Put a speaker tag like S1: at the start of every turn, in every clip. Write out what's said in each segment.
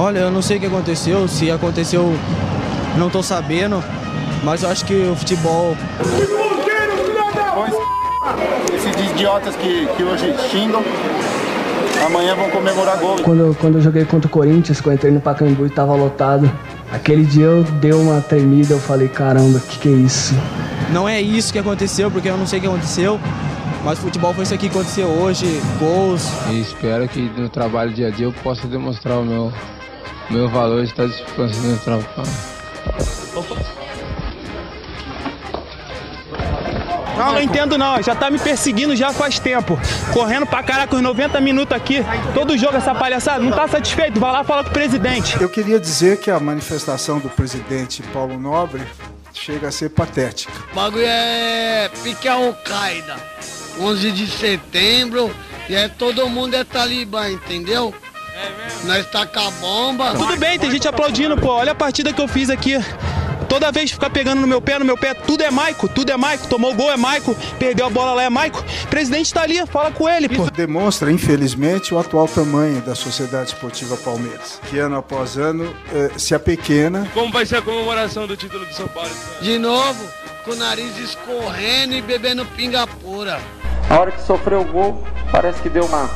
S1: Olha, eu não sei o que aconteceu, se aconteceu, não tô sabendo, mas eu acho que o futebol.
S2: Esses idiotas que, que hoje xingam, amanhã vão comemorar gol.
S3: Quando, quando eu joguei contra o Corinthians, quando eu entrei no Pacaembu e tava lotado, aquele dia eu dei uma tremida, eu falei, caramba, o que, que é isso?
S1: Não é isso que aconteceu, porque eu não sei o que aconteceu. Mas futebol foi isso aqui que aconteceu hoje, gols.
S4: E espero que no trabalho dia a dia eu possa demonstrar o meu, meu valor de estar disputando no trabalho.
S5: Não, não entendo não. Já tá me perseguindo já faz tempo. Correndo pra caraca os 90 minutos aqui. Todo jogo essa palhaçada. Não tá satisfeito? Vai lá falar com o presidente.
S6: Eu queria dizer que a manifestação do presidente Paulo Nobre chega a ser patética.
S7: O bagulho é pique Al-Qaeda. 11 de setembro e é todo mundo é talibã, entendeu? É mesmo? Nós tá com a bomba.
S5: Tudo bem, tem gente aplaudindo, pô. Olha a partida que eu fiz aqui. Toda vez ficar pegando no meu pé, no meu pé, tudo é Maico, tudo é Maico. Tomou gol é Maico, perdeu a bola lá é Maico. O presidente tá ali, fala com ele, pô.
S6: Isso demonstra, infelizmente, o atual tamanho da Sociedade Esportiva Palmeiras, que ano após ano eh, se apequena.
S8: Como vai ser a comemoração do título do São Paulo?
S7: De novo, com o nariz escorrendo e bebendo pinga pura.
S9: A hora que sofreu o gol, parece que deu uma,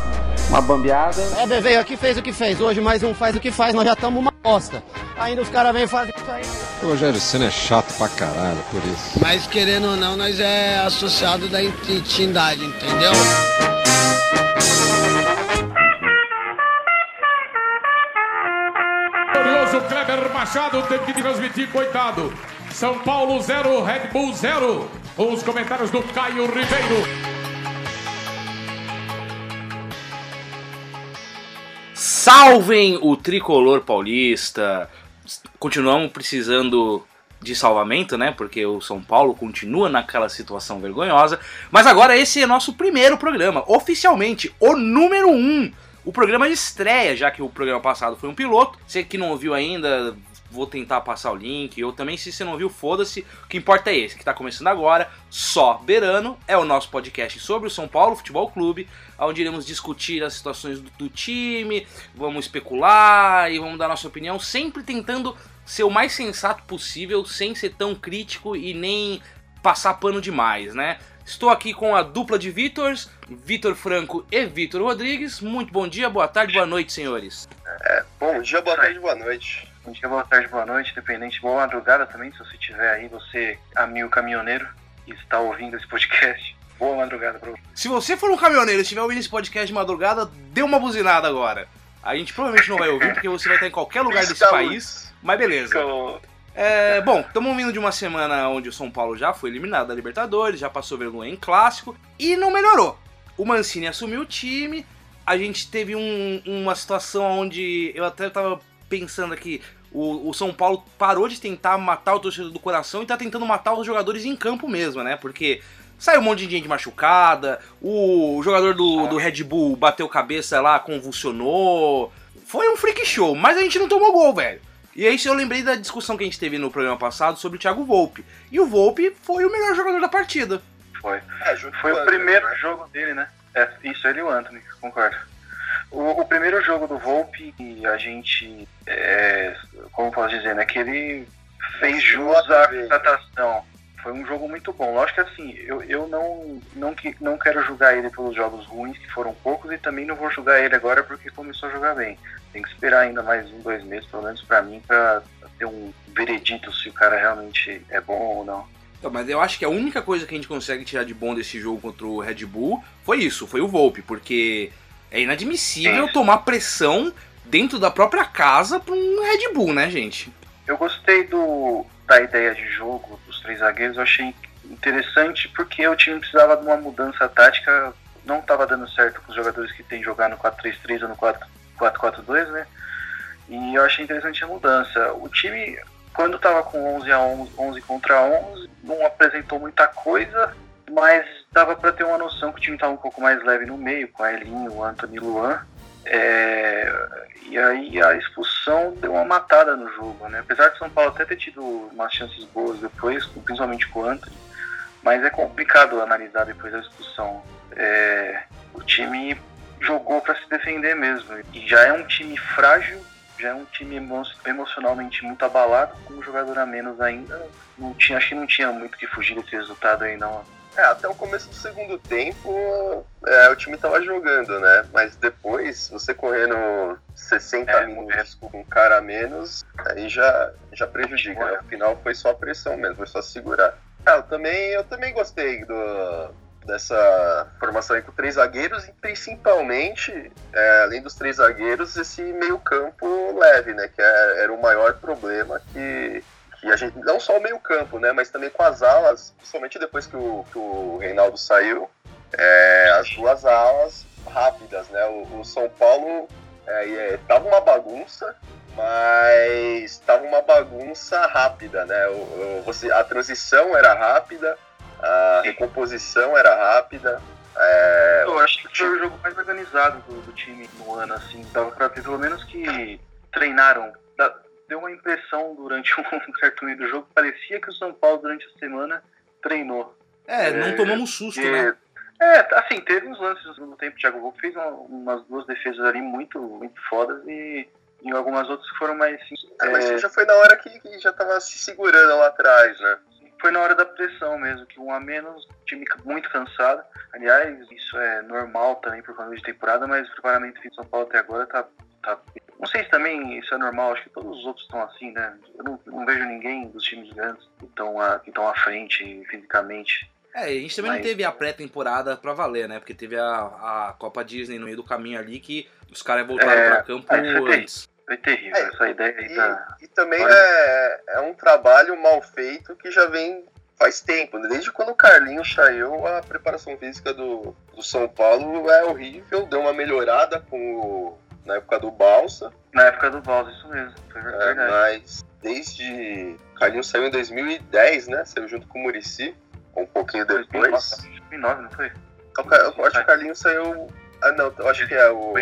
S9: uma bambeada.
S10: É, veio aqui fez o que fez. Hoje mais um faz o que faz, nós já estamos uma bosta. Ainda os caras vêm e fazem isso aí.
S11: O Rogério Senna é chato pra caralho, por isso.
S7: Mas querendo ou não, nós é associado da entidade, entendeu?
S12: Glorioso Kleber Machado teve que transmitir, coitado. São Paulo 0, Red Bull 0. Os comentários do Caio Ribeiro.
S13: Salvem o tricolor paulista. Continuamos precisando de salvamento, né? Porque o São Paulo continua naquela situação vergonhosa. Mas agora esse é nosso primeiro programa, oficialmente, o número 1. Um, o programa de estreia, já que o programa passado foi um piloto. Você que não ouviu ainda, vou tentar passar o link. Eu também, se você não viu, foda-se. O que importa é esse, que está começando agora. Só Berano é o nosso podcast sobre o São Paulo Futebol Clube, onde iremos discutir as situações do, do time, vamos especular e vamos dar nossa opinião, sempre tentando ser o mais sensato possível, sem ser tão crítico e nem passar pano demais, né? Estou aqui com a dupla de Vitors, Vitor Franco e Vitor Rodrigues. Muito bom dia, boa tarde, boa noite, senhores.
S14: É, bom dia, boa tarde, boa noite. Bom dia, boa tarde, boa noite, independente. Boa madrugada também, se você estiver aí, você, amigo caminhoneiro, e está ouvindo esse podcast. Boa madrugada pra você.
S13: Se você for um caminhoneiro e estiver ouvindo esse podcast de madrugada, dê uma buzinada agora. A gente provavelmente não vai ouvir, porque você vai estar em qualquer lugar desse país, mas beleza. É, bom, estamos vindo de uma semana onde o São Paulo já foi eliminado da Libertadores, já passou vergonha em clássico e não melhorou. O Mancini assumiu o time, a gente teve um, uma situação onde eu até tava pensando aqui, o, o, São Paulo parou de tentar matar o torcedor do coração e tá tentando matar os jogadores em campo mesmo, né? Porque saiu um monte de gente machucada, o jogador do, do Red Bull bateu cabeça lá, convulsionou. Foi um freak show, mas a gente não tomou gol, velho. E aí eu lembrei da discussão que a gente teve no programa passado sobre o Thiago Volpe. E o Volpe foi o melhor jogador da partida.
S14: Foi. É, foi o primeiro né? jogo dele, né? É, isso, ele e o Anthony, concordo. O, o, primeiro jogo do Volpe, a gente, é, como posso dizer, né, que ele fez jus à contratação. Foi um jogo muito bom. Lógico que assim, eu, eu não, não, não quero julgar ele pelos jogos ruins, que foram poucos, e também não vou julgar ele agora porque começou a jogar bem. Tem que esperar ainda mais um, dois meses, pelo menos para mim, para ter um veredito se o cara realmente é bom ou não.
S13: Então, mas eu acho que a única coisa que a gente consegue tirar de bom desse jogo contra o Red Bull foi isso, foi o Volpe, porque é inadmissível tomar pressão dentro da própria casa para um Red Bull, né, gente?
S14: Eu gostei do, da ideia de jogo dos três zagueiros, eu achei interessante porque o time precisava de uma mudança tática, não estava dando certo com os jogadores que têm jogar no 4-3-3 ou no 4-4-2, né? E eu achei interessante a mudança. O time, quando estava com 11 a 11, 11 contra 11, não apresentou muita coisa, mas dava para ter uma noção que o time estava um pouco mais leve no meio, com a Elinho, o Anthony Luan. É, e aí a expulsão deu uma matada no jogo, né? Apesar de São Paulo até ter tido umas chances boas depois, principalmente com o Anthony, mas é complicado analisar depois da expulsão. É, o time jogou para se defender mesmo, e já é um time frágil já é um time emo emocionalmente muito abalado, com um jogador a menos ainda. Não tinha, acho que não tinha muito que fugir desse resultado aí, não.
S15: É, até o começo do segundo tempo, é, o time tava jogando, né? Mas depois, você correndo 60 é, minutos com um cara a menos, aí já, já prejudica, né? O final foi só pressão mesmo, foi só segurar. Ah, eu também, eu também gostei do, dessa formação aí com três zagueiros e principalmente, é, além dos três zagueiros, esse meio campo leve, né? Que é, era o maior problema que, que a gente, não só o meio campo, né? Mas também com as alas, principalmente depois que o, que o Reinaldo saiu, é, as duas alas rápidas, né? O, o São Paulo é, é, tava uma bagunça, mas tava uma bagunça rápida, né? O, o, você, a transição era rápida, a recomposição era rápida. É...
S14: Eu acho que foi o jogo mais organizado do, do time no ano, assim. Dava pra ter pelo menos que treinaram. Deu uma impressão durante um certo meio do jogo, parecia que o São Paulo durante a semana treinou.
S13: É, não é, tomamos susto, né?
S14: É, assim, teve uns lances no tempo, o Thiago Volpe fez uma, umas duas defesas ali muito, muito fodas e, e algumas outras foram mais... Assim,
S15: é, mas já foi na hora que, que já tava se segurando lá atrás, né?
S14: foi na hora da pressão mesmo, que um a menos, time muito cansado. Aliás, isso é normal também por conta de temporada, mas o preparamento de São Paulo até agora tá, tá. Não sei se também isso é normal, acho que todos os outros estão assim, né? Eu não, não vejo ninguém dos times grandes que estão que estão à frente fisicamente.
S13: É, a gente também mas... não teve a pré-temporada pra valer, né? Porque teve a, a Copa Disney no meio do caminho ali que os caras voltaram é, pra campo antes.
S14: Foi terrível é, essa ideia aí
S15: e,
S14: da...
S15: e também é, é um trabalho mal feito que já vem faz tempo, né? desde quando o Carlinhos saiu, a preparação física do, do São Paulo é horrível, deu uma melhorada com o, na época do Balsa.
S14: Na época do Balsa, isso mesmo, foi é, verdade.
S15: É, mas desde. Carlinhos saiu em 2010, né? Saiu junto com o Murici, um pouquinho depois.
S14: 2009, não foi?
S15: Eu, acho que o Carlinhos saiu. Ah, não, eu acho que é o.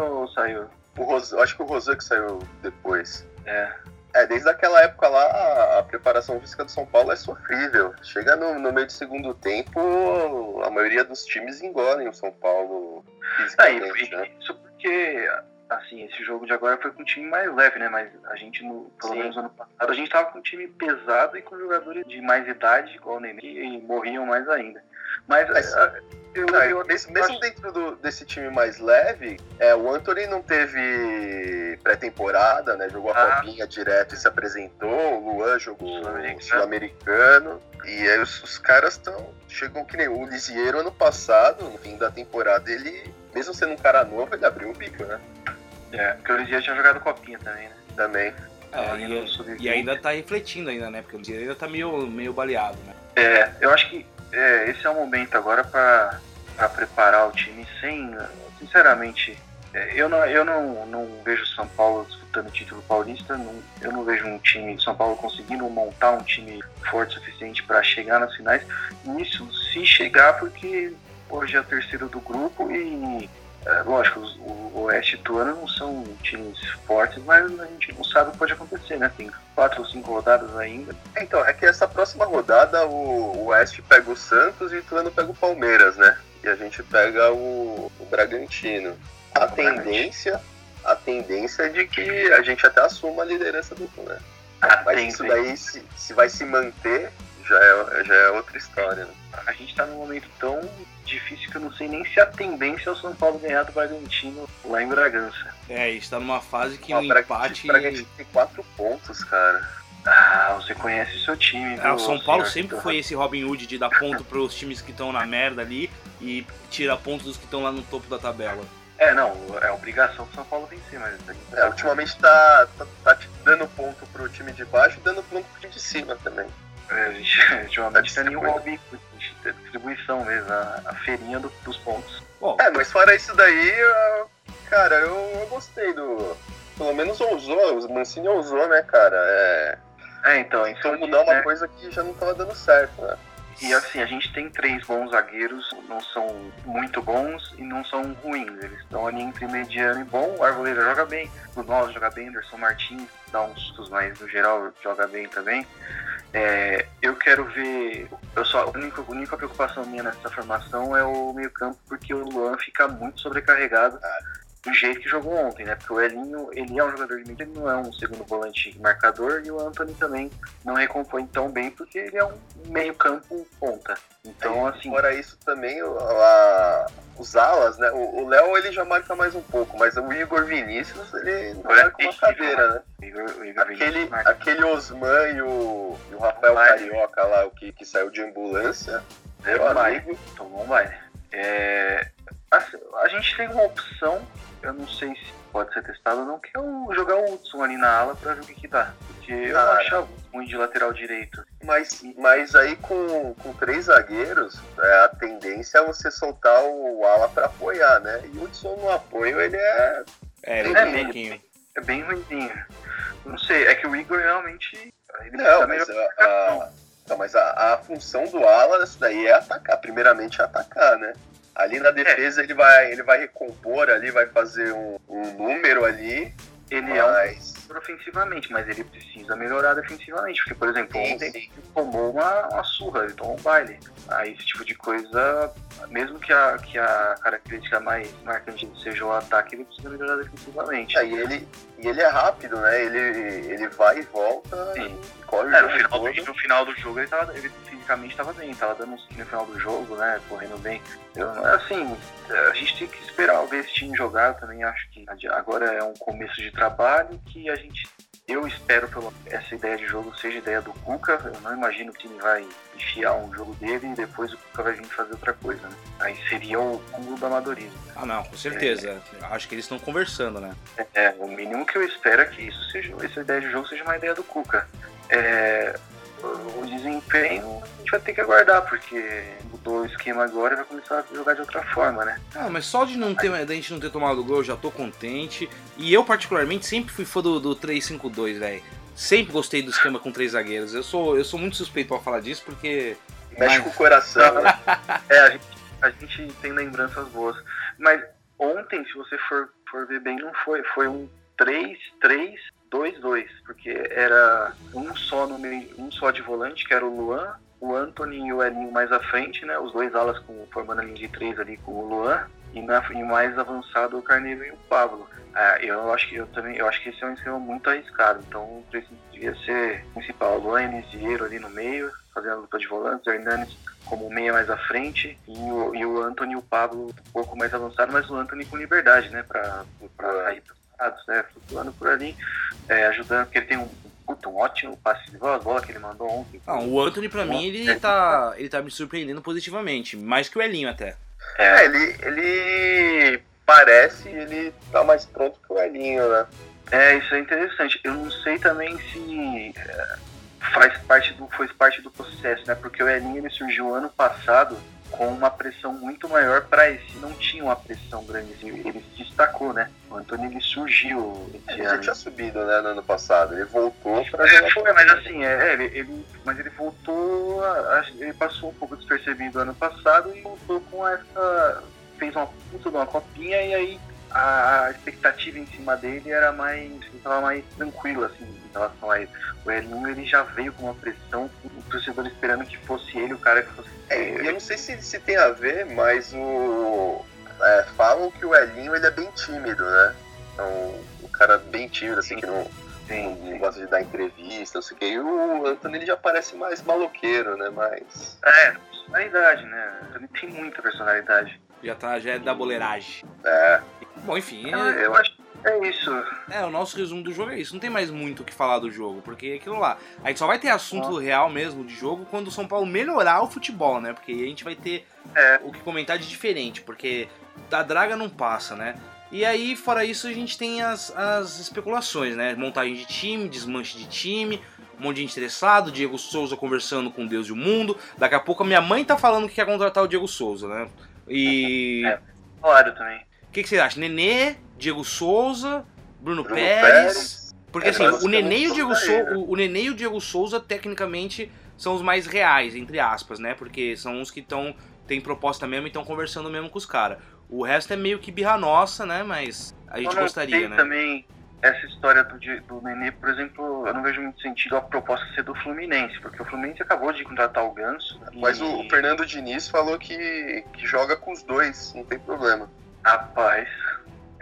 S14: Ou saiu?
S15: O Ros... Acho que o Rosan que saiu depois.
S14: É.
S15: É, desde aquela época lá, a, preparação física do São Paulo é sofrível. Chega no, no, meio do segundo tempo, a maioria dos times engolem o São Paulo fisicamente,
S14: é, né? Isso porque, assim, esse jogo de agora foi com um time mais leve, né? Mas a gente, no, pelo Sim. menos ano passado, a gente tava com um time pesado e com jogadores de mais idade, igual o Neymar, e morriam mais ainda. Mas, Mas
S15: eu, não, eu, mesmo, mesmo dentro do, desse time mais leve, é, o Anthony não teve pré-temporada, né? Jogou a ah. copinha direto e se apresentou. O Luan jogou sul-americano. E aí os, os caras estão. Chegam que nem o Lisieiro ano passado, no fim da temporada, ele, mesmo sendo um cara novo, ele abriu o bico, né?
S14: É, porque o Lisieiro tinha jogado copinha também, né?
S15: Também.
S13: É, e, e, ainda tá refletindo ainda, né? Porque o Lisieiro ainda tá meio, meio baleado, né?
S14: É, eu acho que é, esse é o momento agora para preparar o time sem, sinceramente, é, eu, não, eu não, não vejo São Paulo disputando o título paulista, não, eu não vejo um time de São Paulo conseguindo montar um time forte o suficiente para chegar nas finais. Isso se chegar, porque hoje é o terceiro do grupo e é, lógico, o Oeste e Tuano não são times fortes, mas a gente não sabe o que pode acontecer, né? Tem quatro ou cinco rodadas ainda.
S15: Então, é que essa próxima rodada o Oeste pega o Santos e o Tuano pega o Palmeiras, né? E a gente pega o, o Bragantino. A tendência, a tendência é de que a gente até assuma a liderança do Tuano. Né? Mas isso daí, se, se vai se manter, já é, já é outra história, né?
S14: A gente tá num momento tão difícil que eu não sei nem se a tendência é o São Paulo ganhar do Bragantino lá em Bragança.
S13: É, está numa fase que o um empate.
S15: O Bragantino tem quatro pontos, cara.
S14: Ah, você conhece o seu time.
S13: É, o São Paulo sempre foi esse Robin Hood de dar ponto para os times que estão na merda ali e tira pontos dos que estão lá no topo da tabela.
S14: É, não, é obrigação do São Paulo vencer, mas.
S15: É, ultimamente tá, tá, tá dando ponto pro time de baixo e dando ponto pro time de cima também.
S14: É, a gente, ultimamente tá nenhum Robin Hood distribuição mesmo, a, a feirinha do, dos pontos.
S15: Bom, é, mas fora isso daí, eu, cara, eu, eu, gostei do. Pelo menos ousou, o Mancini ousou, né, cara? É.
S14: É, então, então
S15: mudar uma né? coisa que já não tava dando certo, né?
S14: E assim, a gente tem três bons zagueiros, não são muito bons e não são ruins. Eles estão ali entre mediano e bom. O Arvoleira joga bem, o Nós joga bem, Anderson Martins dá uns sustos, mas no geral joga bem também. É, eu quero ver. Eu só, a, única, a única preocupação minha nessa formação é o meio-campo, porque o Luan fica muito sobrecarregado. do jeito que jogou ontem, né? Porque o Elinho, ele é um jogador de mídia, ele não é um segundo volante marcador, e o Anthony também não recompõe tão bem, porque ele é um meio campo ponta. Então, assim...
S15: Fora isso também, a, os alas, né? O Léo, ele já marca mais um pouco, mas o Igor Vinícius, ele não marca uma cadeira, né? Igor, Igor aquele, aquele Osman e o, e o Rafael Carioca lá, o que, que saiu de ambulância, meu amigo...
S14: Tomou um baile. É, assim, a gente tem uma opção, eu não sei se pode ser testado ou não, que é o, jogar o Hudson ali na ala pra ver o que, que dá. Porque eu ah, não achava muito de lateral direito.
S15: Mas, mas aí com, com três zagueiros, é, a tendência é você soltar o ala pra apoiar, né? E o Hudson no apoio, ele é.
S14: É, ele é, bem, é bem ruimzinho. Não sei, é que o Igor realmente.
S15: não, mas a, a, não, mas a, a função do ala, isso daí é atacar. Primeiramente é atacar, né? Ali na defesa ele, vai, ele vai recompor ali, vai fazer um, um número ali.
S14: Ele mas... é um ofensivamente, mas ele precisa melhorar defensivamente. Porque, por exemplo, sim, ontem sim. ele tomou uma, uma surra, ele tomou um baile. Aí esse tipo de coisa, mesmo que a, que a característica mais marcante seja o ataque, ele precisa melhorar defensivamente.
S15: É, e, ele, e ele é rápido, né? Ele, ele vai e volta.
S14: Sim. E corre é, no, final do, no final do jogo ele, tava, ele fisicamente estava bem, estava dando um no final do jogo, né? Correndo bem. Eu, assim, a gente tem que esperar ver esse time jogar. também acho que agora é um começo de trabalho que a gente eu espero que essa ideia de jogo seja ideia do Cuca. Eu não imagino que o time vai enfiar um jogo dele e depois o Cuca vai vir fazer outra coisa, né? Aí seria o cúmulo do amadorismo.
S13: Ah, não, com certeza. É, Acho que eles estão conversando, né?
S14: É, o mínimo que eu espero é que isso seja, essa ideia de jogo seja uma ideia do Cuca. É, o desempenho a gente vai ter que aguardar, porque mudou o esquema agora e vai começar a jogar de outra forma, né?
S13: Ah, mas só de não ter, da gente não ter tomado gol, eu já tô contente. E eu, particularmente, sempre fui fã do, do 3-5-2, velho. Sempre gostei do esquema com três zagueiros. Eu sou, eu sou muito suspeito pra falar disso, porque.
S15: Mexe mas... com o coração, né?
S14: é, a gente, a gente tem lembranças boas. Mas ontem, se você for, for ver bem, não foi. Foi um 3-3 2-2, porque era um só no meio, um só de volante, que era o Luan, o Anthony e o Elinho mais à frente, né? Os dois alas com, formando a linha de três ali com o Luan. E, na, e mais avançado o Carneiro e o Pablo. Ah, eu acho que eu também, eu acho que esse é um esquema muito arriscado. Então o devia ser principal. Luan Elisieiro ali no meio, fazendo a luta de volantes, o Hernanes como meia mais à frente e o, e o Anthony e o Pablo um pouco mais avançado, mas o Anthony com liberdade, né? Pra, né, flutuando por ali, é, ajudando, porque ele tem um, puta, um ótimo passe de bola, a bola que ele mandou ontem.
S13: Não, o Anthony pra mim, ele tá, ele tá me surpreendendo positivamente, mais que o Elinho até.
S15: É, ele, ele parece, ele tá mais pronto que o Elinho, né?
S14: É, isso é interessante. Eu não sei também se é, faz parte do, foi parte do processo, né? Porque o Elinho ele surgiu ano passado com uma pressão muito maior para esse. Não tinha uma pressão grande, assim, ele se destacou, né? O Antônio ele surgiu.
S15: Ele já tinha subido, né, no ano passado. Ele voltou para
S14: é, foi, mas assim, é, ele, ele, mas ele voltou, a, ele passou um pouco despercebido ano passado e voltou com essa. fez uma puta de uma copinha e aí a expectativa em cima dele era mais. estava mais tranquila, assim, em relação a ele. O Elinho ele já veio com uma pressão, o torcedor esperando que fosse ele o cara que fosse.
S15: É, eu não sei se, se tem a ver, mas o. É, falam que o Elinho ele é bem tímido, né? Então, um cara bem tímido, assim, que não, Sim, não gosta de dar entrevista, não sei o que. E o Anthony ele já parece mais maloqueiro, né? Mais.
S14: É, personalidade, né? Ele tem muita personalidade.
S13: Já tá, já é da boleiragem.
S15: É.
S13: Bom, enfim.
S14: É, eu acho que é isso.
S13: É, o nosso resumo do jogo é isso. Não tem mais muito o que falar do jogo, porque é aquilo lá. A gente só vai ter assunto ah. real mesmo de jogo quando o São Paulo melhorar o futebol, né? Porque aí a gente vai ter é. o que comentar de diferente, porque da draga não passa, né? E aí, fora isso, a gente tem as, as especulações, né? Montagem de time, desmanche de time, um monte de gente interessado, Diego Souza conversando com Deus e o mundo. Daqui a pouco a minha mãe tá falando que quer contratar o Diego Souza, né? E.
S14: É, claro também.
S13: O que, que você acha? Nenê, Diego Souza, Bruno, Bruno Pérez. Pérez. Porque é, assim, o Nenê, e o, Diego Souza, o, o Nenê e o Diego Souza, tecnicamente, são os mais reais, entre aspas, né? Porque são os que estão. tem proposta mesmo e estão conversando mesmo com os caras. O resto é meio que birra nossa, né? Mas a gente gostaria, né?
S14: também essa história do, do Nenê, por exemplo, eu não vejo muito sentido a proposta ser do Fluminense, porque o Fluminense acabou de contratar o Ganso.
S15: Mas e... o Fernando Diniz falou que, que joga com os dois, não tem problema.
S14: Rapaz,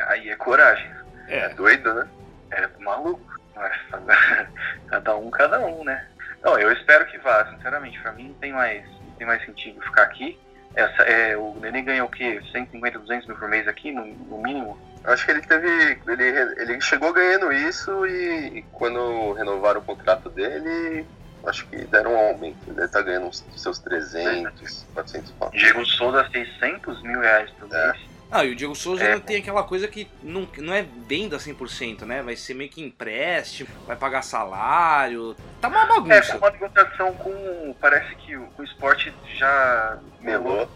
S14: Aí é coragem.
S15: É, doido, né?
S14: É maluco. Cada um, cada um, né? Não, eu espero que vá, sinceramente. Pra mim não tem mais, não tem mais sentido ficar aqui. Essa, é, o Nenê ganha o quê? 150, 200 mil por mês aqui, no, no mínimo?
S15: Acho que ele teve. Ele, ele chegou ganhando isso e, e quando renovaram o contrato dele, acho que deram um aumento. Ele deve estar ganhando uns seus 300, 400 pau.
S14: Diego Souza, 600 mil reais por mês. É.
S13: Ah, e o Diego Souza é. tem aquela coisa que não, não é venda 100%, né? Vai ser meio que empréstimo, vai pagar salário. Tá uma bagunça.
S14: É, uma negociação com. Parece que o, o esporte já.
S15: Melou.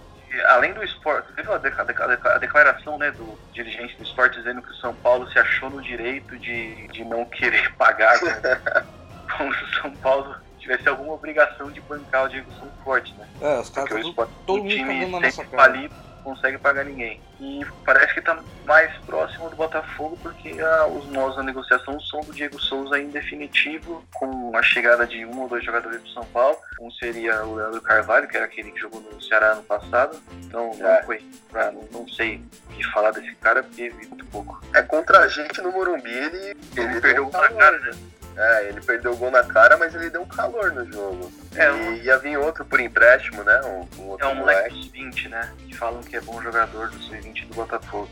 S14: Além do esporte, teve a, a, a, declaração né, do dirigente do esporte dizendo que o São Paulo se achou no direito de, de não querer pagar como se o São Paulo tivesse alguma obrigação de bancar o Diego Souza forte, né?
S13: É, os caras
S14: esporte,
S13: todo
S14: o
S13: mundo
S14: time
S13: cagando na nossa cara.
S14: falido, consegue pagar ninguém. E parece que está mais próximo do Botafogo porque ah, os nós na negociação são do Diego Souza em definitivo, com a chegada de um ou dois jogadores do São Paulo. Um seria o Leandro Carvalho, que era aquele que jogou no Ceará ano passado. Então
S15: É.
S14: não, foi, pra- não, sei o que falar desse cara porque vi muito pouco.
S15: É contra a gente no Morumbi, ele,
S14: Ele
S15: deu
S14: perdeu na cara, né?
S15: É, ele perdeu o gol na cara, mas ele deu um calor no jogo.
S14: É,
S15: e ia vir outro por empréstimo, né? Um, um outro
S14: É um moleque dos 20, né? Que falam que é bom jogador do sub-20 do Botafogo.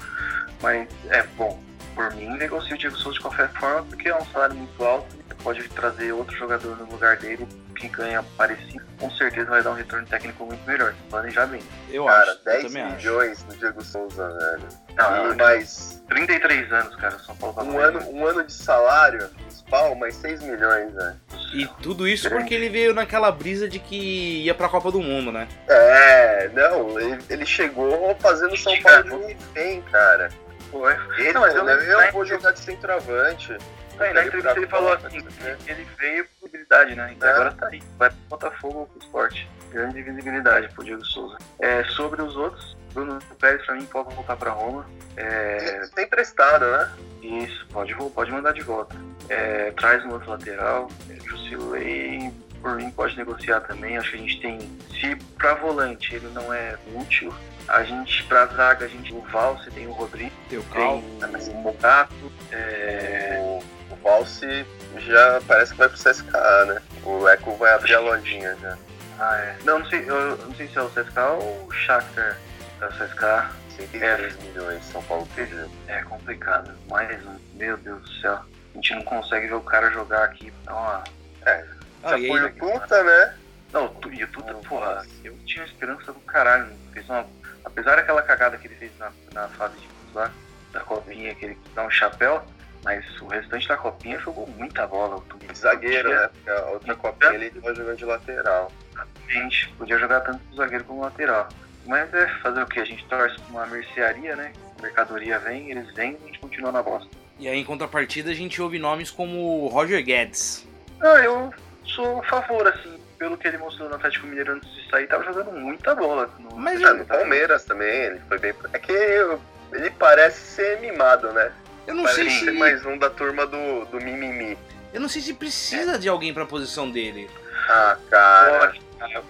S14: Mas é bom. Por mim, negocia o Diego Souza de qualquer forma, porque é um salário muito alto e pode trazer outro jogador no lugar dele que ganha parecido. Com certeza vai dar um retorno técnico muito melhor. Planejar bem.
S13: Eu
S15: Cara,
S13: acho. eu
S15: 10
S13: também acho.
S15: milhões no Diego Souza, velho.
S14: Não,
S15: e mais
S14: 33 anos, cara. São Paulo tá
S15: um ano, um ano de salário, pau, mais 6 milhões, velho.
S13: E tudo isso porque ele veio naquela brisa de que ia pra Copa do Mundo, né?
S15: É, não, ele, ele chegou fazendo São Paulo jogar bem, cara.
S14: Foi.
S15: Ele,
S14: Não, mas eu
S15: né,
S14: não-
S15: eu vou jogar de centroavante.
S14: Aí, na entrevista ele falou assim, ele veio por visibilidade, né? Então
S15: É.
S14: agora tá aí. Vai pro Botafogo ou pro esporte. Grande visibilidade pro Diego Souza. É, sobre os outros, Bruno Pérez pra mim pode voltar pra Roma. É,
S15: Tem emprestado, né?
S14: isso, pode, pode mandar de volta. É, traz um outro lateral. É, Jusilei, por mim, pode negociar também. Acho que a gente tem. Se pra volante ele não é útil, a gente, pra zaga, a gente, o Val, você tem o Rodrigo,
S13: Tem o
S14: tem o Mogato, é,
S15: O, o Valse já parece que vai pro CSKA, né? O Eco vai abrir a lojinha já.
S14: Ah, é. Não, não sei, eu não sei se é o CSK ou o Shakhtar da CSK.
S15: 103 milhões São Paulo pediu.
S14: É complicado. Mais um. Meu Deus do céu. A gente não consegue ver o cara jogar aqui. Dá uma...
S15: É,
S13: Ah,
S15: já foi o Tuta, né?
S14: Não, tu- e o Tuta, porra, eu tinha esperança do caralho. Fez uma... Apesar daquela cagada que ele fez na, na fase de lá, da copinha, que ele dá um chapéu, mas o restante da copinha jogou muita bola. O.
S15: Zagueiro, né? Porque a outra copinha ele tava jogando de lateral.
S14: Gente, podia jogar tanto pro zagueiro como lateral. Mas é fazer o que? A gente torce pra uma mercearia, né? A mercadoria vem, eles vendem e a gente continua na bosta.
S13: E aí, em contrapartida, a gente ouve nomes como Roger Guedes.
S14: Ah, eu sou a favor, assim, pelo que ele mostrou no Atlético Mineiro antes de sair, tava jogando muita bola. No...
S13: Mas
S15: Ah, no Palmeiras também, ele foi bem. É que eu- ele parece ser mimado, né?
S13: Eu não
S15: parece
S13: sei
S15: ser
S13: se.
S15: mais um da turma do, do mimimi.
S13: Eu não sei se precisa de alguém pra posição dele.
S15: Ah, cara.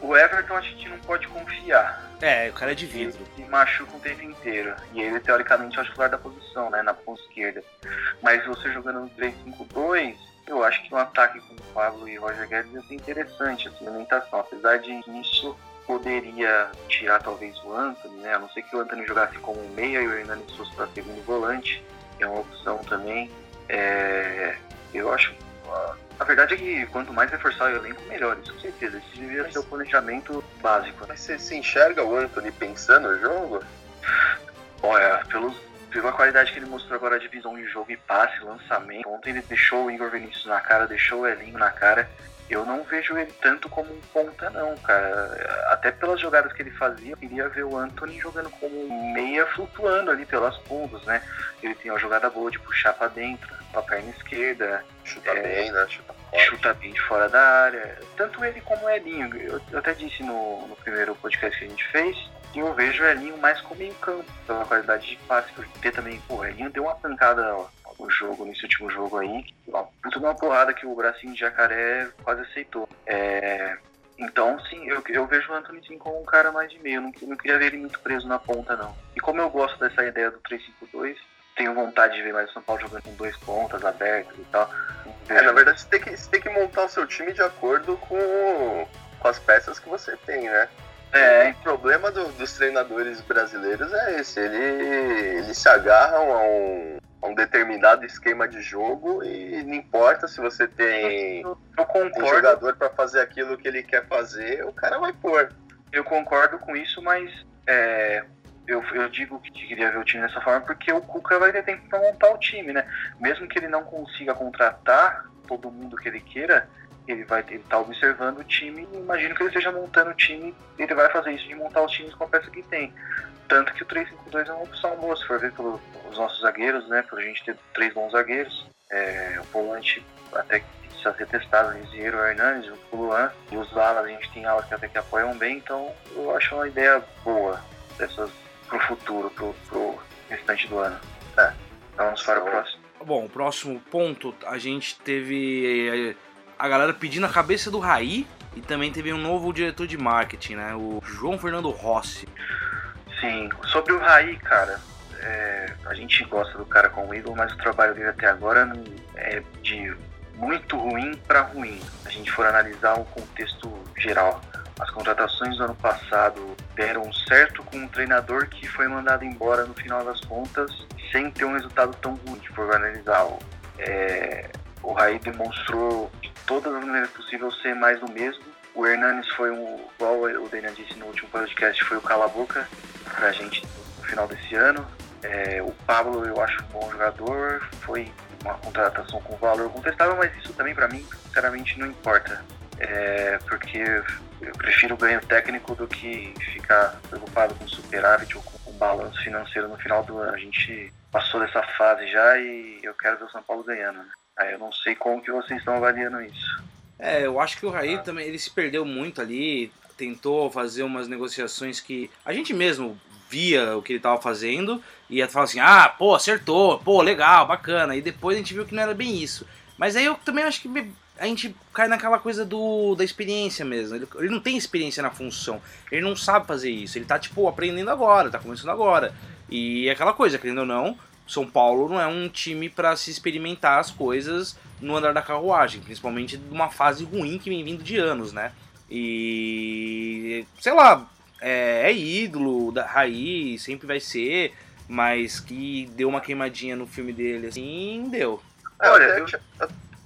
S14: O Everton a gente não pode confiar.
S13: É, o cara é de vidro.
S14: Ele machuca o tempo inteiro. E ele, teoricamente, é o titular da posição, né? Na ponta esquerda. Mas você jogando no 3-5-2, eu acho que um ataque com o Pablo e Roger Guedes ia ser interessante, essa alimentação. Apesar de isso poderia tirar talvez o Anthony, né? A não ser que o Anthony jogasse como um meia e o Hernani fosse para segundo volante, é uma opção também. É, eu acho. A verdade é que quanto mais reforçar o elenco, melhor, isso com certeza. Isso devia ser o planejamento básico. né?
S15: Mas você se enxerga o Anthony pensando no jogo?
S14: Pela qualidade que ele mostrou agora de visão de jogo e passe, lançamento. Ontem ele deixou o Igor Vinícius na cara, deixou o Elinho na cara. Eu não vejo ele tanto como um ponta, não, cara. Até pelas jogadas que ele fazia, eu queria ver o Anthony jogando como um meia flutuando ali pelas pontas, né? Ele tem uma jogada boa de puxar pra dentro, com a perna esquerda,
S15: Chuta
S14: É.
S15: bem, né? Chuta forte.
S14: chuta bem de fora da área. Tanto ele como o Elinho. Eu, eu até disse no, no primeiro podcast que a gente fez que eu vejo o Elinho mais como meio campo, pela qualidade de passe. Porque também, pô, o Elinho deu uma pancada no jogo, nesse último jogo aí. Ó, puta uma porrada que o bracinho de jacaré quase aceitou. É, Então, sim, eu, eu vejo o Anthony sim como um cara mais de meio. Não, não queria ver ele muito preso na ponta, não. E como eu gosto dessa ideia do 3-5-2, tenho vontade de ver mais o São Paulo jogando com dois pontas abertos e tal.
S15: É, na verdade, você tem, que, você tem que montar o seu time de acordo com, com as peças que você tem, né? É. O problema do, dos treinadores brasileiros é esse, ele, eles se agarram a um, a um determinado esquema de jogo e não importa se você tem
S14: eu, eu
S15: um jogador para fazer aquilo que ele quer fazer, o cara vai pôr.
S14: Eu concordo com isso, mas é, eu, eu digo que queria ver o time dessa forma porque o Cuca vai ter tempo para montar o time, né? Mesmo que ele não consiga contratar todo mundo que ele queira, ele vai estar tá observando o time e imagino que ele esteja montando o time, ele vai fazer isso de montar os times com a peça que tem. Tanto que o 3-5-2 é uma opção boa, se for ver pelos nossos zagueiros, né? Por a gente ter três bons zagueiros. É, o volante até que precisa ser testado, o Lisieiro, o Hernandes, o Luan e os alas, a gente tem alas que até que apoiam bem, então eu acho uma ideia boa dessas pro futuro, pro, pro restante do ano. É, então vamos para o próximo.
S13: Bom, o próximo ponto, a gente teve a galera pedindo a cabeça do Raí e também teve um novo diretor de marketing, né? O João Fernando Rossi.
S14: Sim, sobre o Raí, cara, é, a gente gosta do cara com o ídolo, mas o trabalho dele até agora é de muito ruim para ruim. A gente for analisar o contexto geral. As contratações do ano passado deram certo com um treinador que foi mandado embora no final das contas sem ter um resultado tão ruim. Se for analisar, é, o Raí demonstrou de todas as maneiras possíveis ser mais do mesmo. O Hernanes foi um, igual o Daniel disse no último podcast, foi o cala-boca pra gente no final desse ano. É, o Pablo eu acho um bom jogador, foi uma contratação com valor contestável, mas isso também para mim, sinceramente, não importa. É, porque eu prefiro o ganho técnico do que ficar preocupado com superávit ou com o balanço financeiro no final do ano. A gente passou dessa fase já e eu quero ver o São Paulo ganhando. Né? Aí eu não sei como que vocês estão avaliando isso.
S13: É, eu acho que o Raí ah. também ele se perdeu muito ali, tentou fazer umas negociações que a gente mesmo via o que ele estava fazendo e ia falar assim: "Ah, pô, acertou, pô, legal, bacana". E depois a gente viu que não era bem isso. Mas aí eu também acho que a gente cai naquela coisa do, da experiência mesmo. Ele, ele, não tem experiência na função. Ele não sabe fazer isso. Ele tá, tipo, aprendendo agora, tá começando agora. E é aquela coisa, querendo ou não, São Paulo não é um time para se experimentar as coisas no andar da carruagem, principalmente numa fase ruim que vem vindo de anos, né? E sei lá, é, é ídolo da raiz, sempre vai ser, mas que deu uma queimadinha no filme dele assim, deu.
S15: Olha, eu,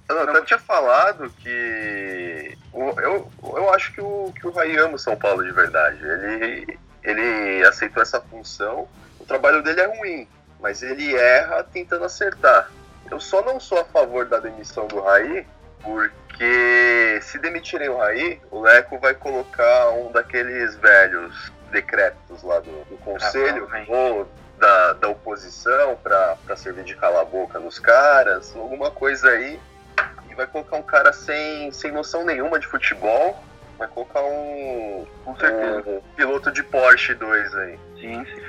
S15: eu até tinha falado que. Eu, eu acho que o, que o Raí ama o São Paulo de verdade. Ele, ele aceitou essa função. O trabalho dele é ruim, mas ele erra tentando acertar. Eu só não sou a favor da demissão do Raí, porque se demitirem o Raí, o Leco vai colocar um daqueles velhos decrépitos lá do, do conselho, ah, ou da, da oposição, para servir de cala-boca nos caras, alguma coisa aí vai colocar um cara sem, sem noção nenhuma de futebol, vai colocar um,
S14: Com certeza.
S15: um piloto de Porsche 2 aí.
S14: Sim, sim.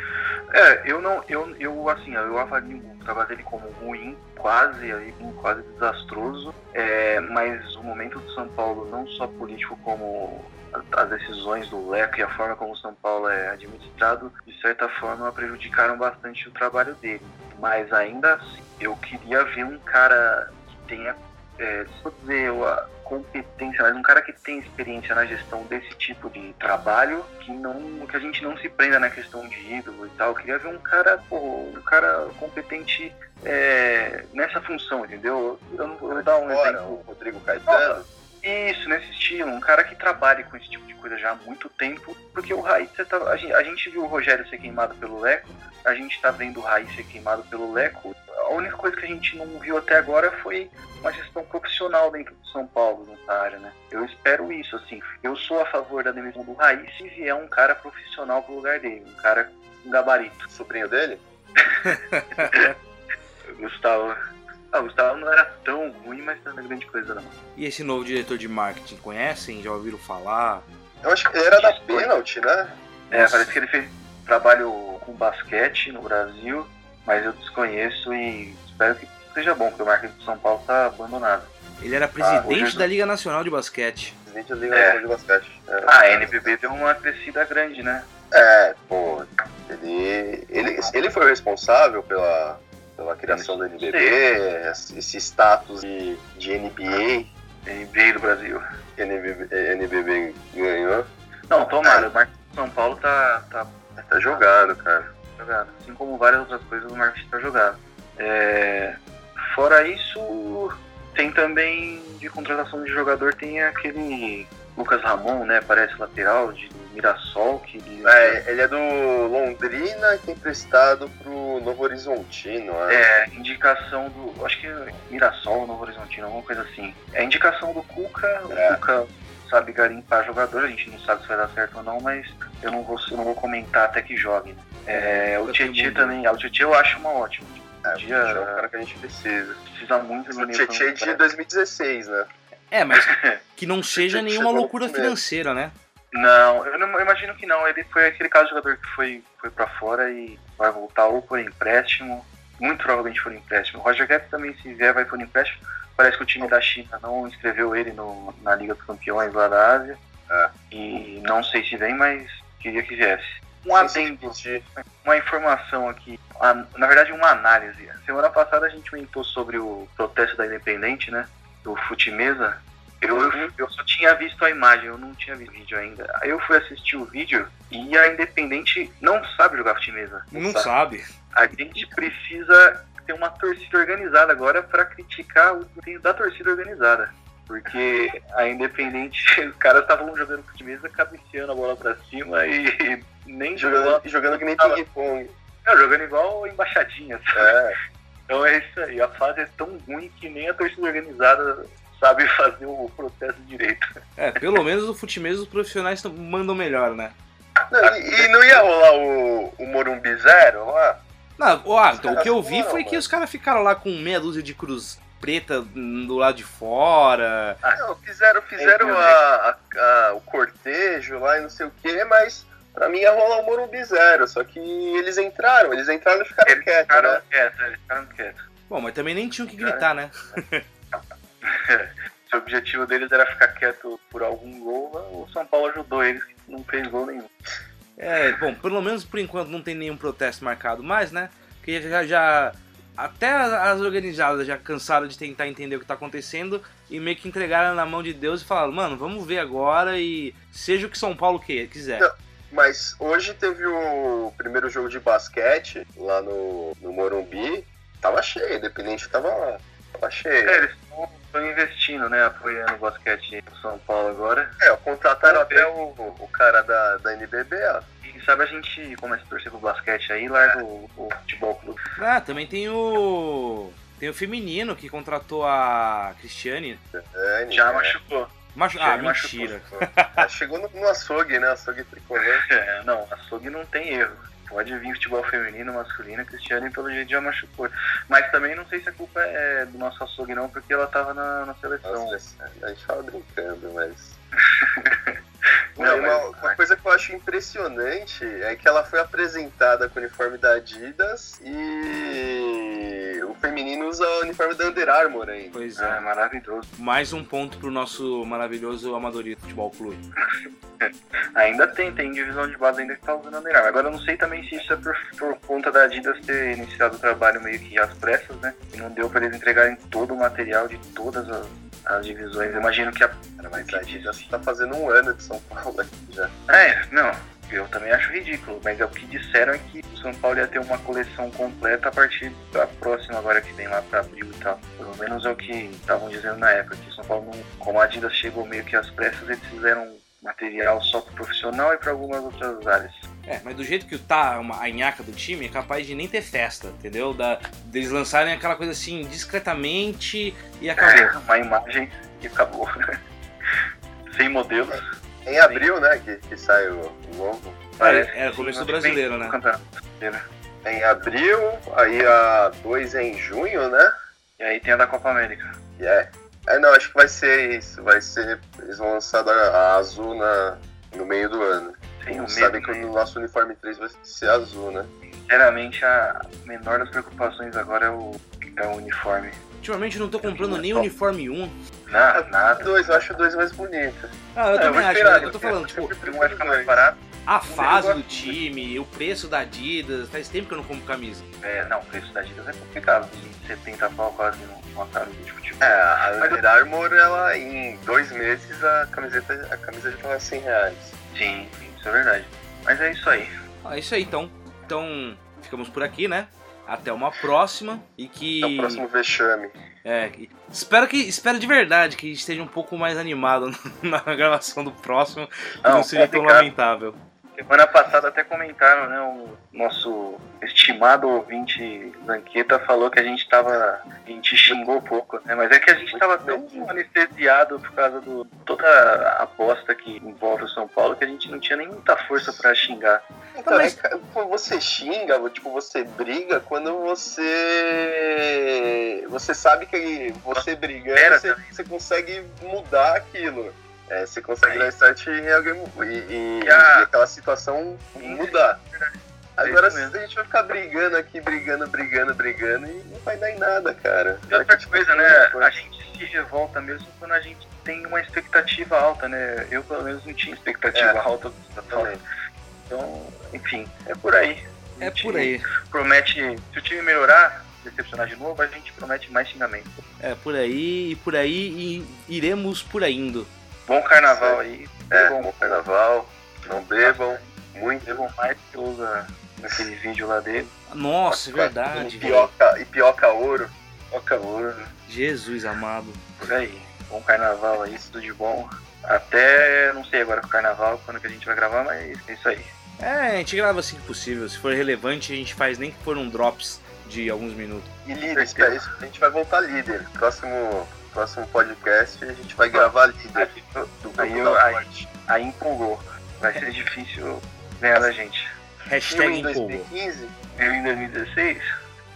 S14: É, eu não, eu, eu assim, eu avalio o trabalho dele como ruim, quase aí, quase desastroso. É, mas o momento do São Paulo, não só político como as decisões do Leco e a forma como o São Paulo é administrado, de certa forma prejudicaram bastante o trabalho dele. Mas ainda assim, eu queria ver um cara que tenha é, vou dizer, a competência, mas um cara que tem experiência na gestão desse tipo de trabalho, que não que a gente não se prenda na questão de ídolo e tal. Eu queria ver um cara, pô, um cara competente é, nessa função, entendeu? Eu não vou dar um exemplo.
S15: O Rodrigo Caetano.
S14: Isso, nesse estilo, um cara que trabalhe com esse tipo de coisa já há muito tempo, porque o Raiz, tá, a, gente, a gente viu o Rogério ser queimado pelo Leco, a gente tá vendo o Raiz ser queimado pelo Leco, a única coisa que a gente não viu até agora foi uma gestão profissional dentro do São Paulo nessa área, né? Eu espero isso, assim. Eu sou a favor da demissão do Raiz se vier um cara profissional pro lugar dele, um cara com gabarito.
S15: Sobrinho dele?
S14: Gustavo. Ah, o Gustavo não era tão ruim, mas não é grande coisa não.
S13: E esse novo diretor de marketing, conhecem? Já ouviram falar?
S15: Eu acho que ele era da Penalty, né?
S14: É, parece que ele fez trabalho com basquete no Brasil mas eu desconheço e espero que seja bom, porque o marketing de São Paulo está abandonado.
S13: Ele era presidente ah, da Liga Nacional de Basquete.
S15: Presidente da Liga é. Nacional de Basquete.
S14: É. Ah, a NBB deu uma crescida grande, né?
S15: É, pô, ele, ele, ele foi o responsável pela, Pela criação do NBB, esse status de, de NBA.
S14: NBA do Brasil.
S15: NBB, NBB ganhou.
S14: Não, tomara, o Marcos São Paulo tá, tá,
S15: tá jogado, cara.
S14: Jogado. Assim como várias outras coisas, o Marcos tá jogado. É... Fora isso, tem também de contratação de jogador, tem aquele Lucas Ramon, né? Parece lateral de Mirassol. Que...
S15: É, ele é do Londrina e tem emprestado pro Novo Horizontino.
S14: É, é indicação do. Acho que é Mirassol, Novo Horizontino, alguma coisa assim. É indicação do Cuca. É. O Cuca sabe garimpar jogador, a gente não sabe se vai dar certo ou não, mas eu não vou, eu não vou comentar até que jogue. Né? É, o Tietchan também, ah, o Tietchan eu acho uma ótima.
S15: É, dia, é o cara que a gente precisa.
S14: Precisa muito
S15: do O Tietchan é de 2016, né?
S13: É, mas que não seja nenhuma loucura financeira, né?
S14: Não, eu não eu imagino que não. Ele foi aquele caso de jogador que foi, foi para fora e vai voltar ou por empréstimo, muito provavelmente por empréstimo. O Roger Guedes também, se vier, vai por empréstimo. Parece que o time da China não inscreveu ele no, na Liga dos Campeões lá da Ásia. É. E não sei se vem, mas queria que viesse. Um adendo, uma informação aqui, na verdade uma análise. Semana passada a gente comentou sobre o protesto da Independente, né? Do Futimesa. Eu, eu só tinha visto a imagem, eu não tinha visto o vídeo ainda. Aí eu fui assistir o vídeo e a Independente não sabe jogar futimesa.
S13: Não, não sabe. sabe.
S14: A gente precisa ter uma torcida organizada agora para criticar o desempenho da torcida organizada. Porque a Independente, os caras estavam jogando futimesa, cabeceando a bola para cima e nem
S15: jogando, jogando que nem ping-pong.
S14: Não, jogando igual embaixadinha. É. Então é isso aí. A fase é tão ruim que nem a torcida organizada sabe fazer o processo direito.
S13: É, pelo menos o futimês os profissionais mandam melhor, né?
S15: Não, e, e, não ia rolar o, o Morumbi Zero lá?
S13: Não, ó, então, o que eu vi foi que os caras ficaram lá com meia dúzia de cruz preta do lado de fora.
S15: Ah, não, fizeram, fizeram a, a, a, o cortejo lá e não sei o que, mas pra mim ia rolar o Morumbi Zero, só que eles entraram, eles entraram e ficaram eles quietos,
S14: ficaram
S15: né?
S14: Quietos, eles ficaram quietos.
S13: Bom, mas também nem tinham que gritar, né?
S14: Se o objetivo deles era ficar quieto por algum gol, o São Paulo ajudou eles, não fez gol nenhum.
S13: É, bom, pelo menos por enquanto não tem nenhum protesto marcado mais, né? Porque já, já até as organizadas já cansaram de tentar entender o que está acontecendo e meio que entregaram na mão de Deus e falaram, mano, vamos ver agora e seja o que São Paulo quiser. Não,
S15: mas hoje teve o primeiro jogo de basquete lá no, no Morumbi, tava cheio, independente tava lá. Tava cheio.
S14: É, eles estão investindo, né? Apoiando o basquete do São Paulo agora.
S15: É, contrataram até o, o cara da, da NBB, ó.
S14: E sabe, a gente começa a torcer pro basquete aí larga o, o futebol clube.
S13: Ah, também tem o. Tem o feminino que contratou a Cristiane.
S15: É,
S14: Já machucou.
S13: Machu... Ah, mentira.
S15: Machucou. Chegou no, no açougue, né? Açougue tricolor.
S14: É, não, açougue não tem erro pode vir futebol feminino, masculino, Cristiane pelo jeito já machucou. Mas também não sei se a culpa é do nosso açougue não, porque ela tava na, na seleção.
S15: Nossa, a gente fala brincando, mas. Não, uma, uma, coisa que eu acho impressionante é que ela foi apresentada com o uniforme da Adidas e feminino usa o uniforme da Under Armour ainda.
S13: Pois é,
S14: é maravilhoso.
S13: Mais um ponto pro nosso maravilhoso Amadorismo Futebol Clube.
S14: ainda tem, tem divisão de base ainda que tá usando Under Armour. Agora eu não sei também se isso é por, por conta da Adidas ter iniciado o trabalho meio que às pressas, né? E não deu para eles entregarem todo o material de todas as as divisões. Eu imagino que a.
S15: Cara, mas a já está fazendo um ano de São Paulo aqui já.
S14: É, não. Eu também acho ridículo, mas é o que disseram é que o São Paulo ia ter uma coleção completa a partir da próxima agora que tem lá para abril e tal. Pelo menos é o que estavam dizendo na época, que o São Paulo, não, como a Adidas chegou meio que às pressas, eles fizeram material só para profissional e para algumas outras áreas.
S13: É, mas do jeito que tá uma, a nhaca do time, é capaz de nem ter festa, entendeu? Da, deles lançarem aquela coisa assim, discretamente e acabou. É,
S14: uma imagem e acabou. Sem modelos.
S15: Em abril, né, que, que sai o novo.
S13: É, é o começo do brasileiro, né?
S15: Em abril, aí a 2 é em junho, né?
S14: E aí tem a da Copa América.
S15: É. É, não, acho que vai ser isso. Vai ser. Eles vão lançar a, a azul na, no meio do ano. Sim, sabem que o nosso uniforme 3 vai ser azul, né?
S14: Sinceramente, a menor das preocupações agora é o, é o uniforme.
S13: Ultimamente não tô comprando nem o uniforme 1.
S14: Nada, nada.
S15: Dois, eu acho dois mais bonito.
S13: Ah, eu é, também eu acho, esperar, eu tô falando, tipo,
S14: um vai ficar mais barato.
S13: a fase do time, o preço da Adidas. Faz tempo que eu não compro camisa.
S14: É, não, o preço da Adidas é complicado. 70 pau quase numa camisa de futebol.
S15: É, a Under Armour, ela em dois meses a camiseta, a camisa já tava 100 reais.
S14: Sim, sim, isso é verdade. Mas é isso aí.
S13: Ah, é isso aí então. Então, ficamos por aqui, né? Até uma próxima e que.
S15: Até o próximo vexame.
S13: É, espero que. Espero de verdade que esteja um pouco mais animado na gravação do próximo. Que não,
S14: Não,
S13: seja tão
S14: complicado.
S13: lamentável.
S14: Semana passada até comentaram, né? O nosso estimado ouvinte Zanqueta falou que a gente tava. A gente xingou pouco, né? Mas é que a gente tava tão anestesiado por causa do toda a aposta que envolve o São Paulo que a gente não tinha nem muita força pra xingar.
S15: Então, é, ca- pô, você xinga, tipo, você briga quando você. Você sabe que você brigando, você, você consegue mudar aquilo. É, você consegue dar start em alguém e, e- e aquela situação mudar. Agora a gente vai ficar brigando aqui, brigando, brigando, brigando e não vai dar em nada, cara.
S14: E outra coisa, né? A gente se revolta mesmo quando a gente tem uma expectativa alta, né? Eu, pelo menos, não tinha expectativa
S15: É,
S14: alta do. Então, enfim, é por aí.
S13: É por aí.
S14: Promete, se o time melhorar, decepcionar de novo, a gente promete mais xingamento.
S13: É por aí e por aí e iremos por aí indo.
S14: Bom carnaval aí.
S15: É, bom carnaval. Não bebam muito.
S14: Bebam mais que usa naquele vídeo lá dele.
S13: Nossa, é verdade.
S15: E pioca, e pioca ouro.
S14: Toca ouro, né?
S13: Jesus amado.
S14: Por aí. Bom carnaval aí, tudo de bom. Até, não sei agora com o carnaval, quando que a gente vai gravar, mas é isso aí.
S13: É, a gente grava assim que possível. Se for relevante, a gente faz nem que for um drops de alguns minutos.
S15: E líder, espera isso, a gente vai voltar líder. Próximo, próximo podcast a gente vai gravar líder. Do
S14: Aí,
S15: grupo
S14: eu, aí, aí empolgou. Vai ser difícil ganhar da gente.
S13: Hashtag
S15: Eu em
S13: empolgou.
S15: 2015,
S14: Eu em 2016.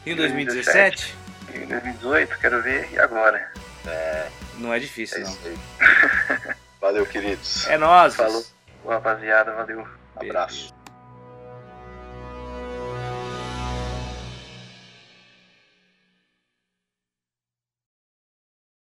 S13: Em 2017?
S14: Eu em 2018, quero ver. E agora?
S15: É,
S13: Não é difícil,
S15: é
S13: não.
S15: Valeu, queridos.
S13: É nóis.
S14: Falou, rapaziada. Valeu.
S15: Abraço.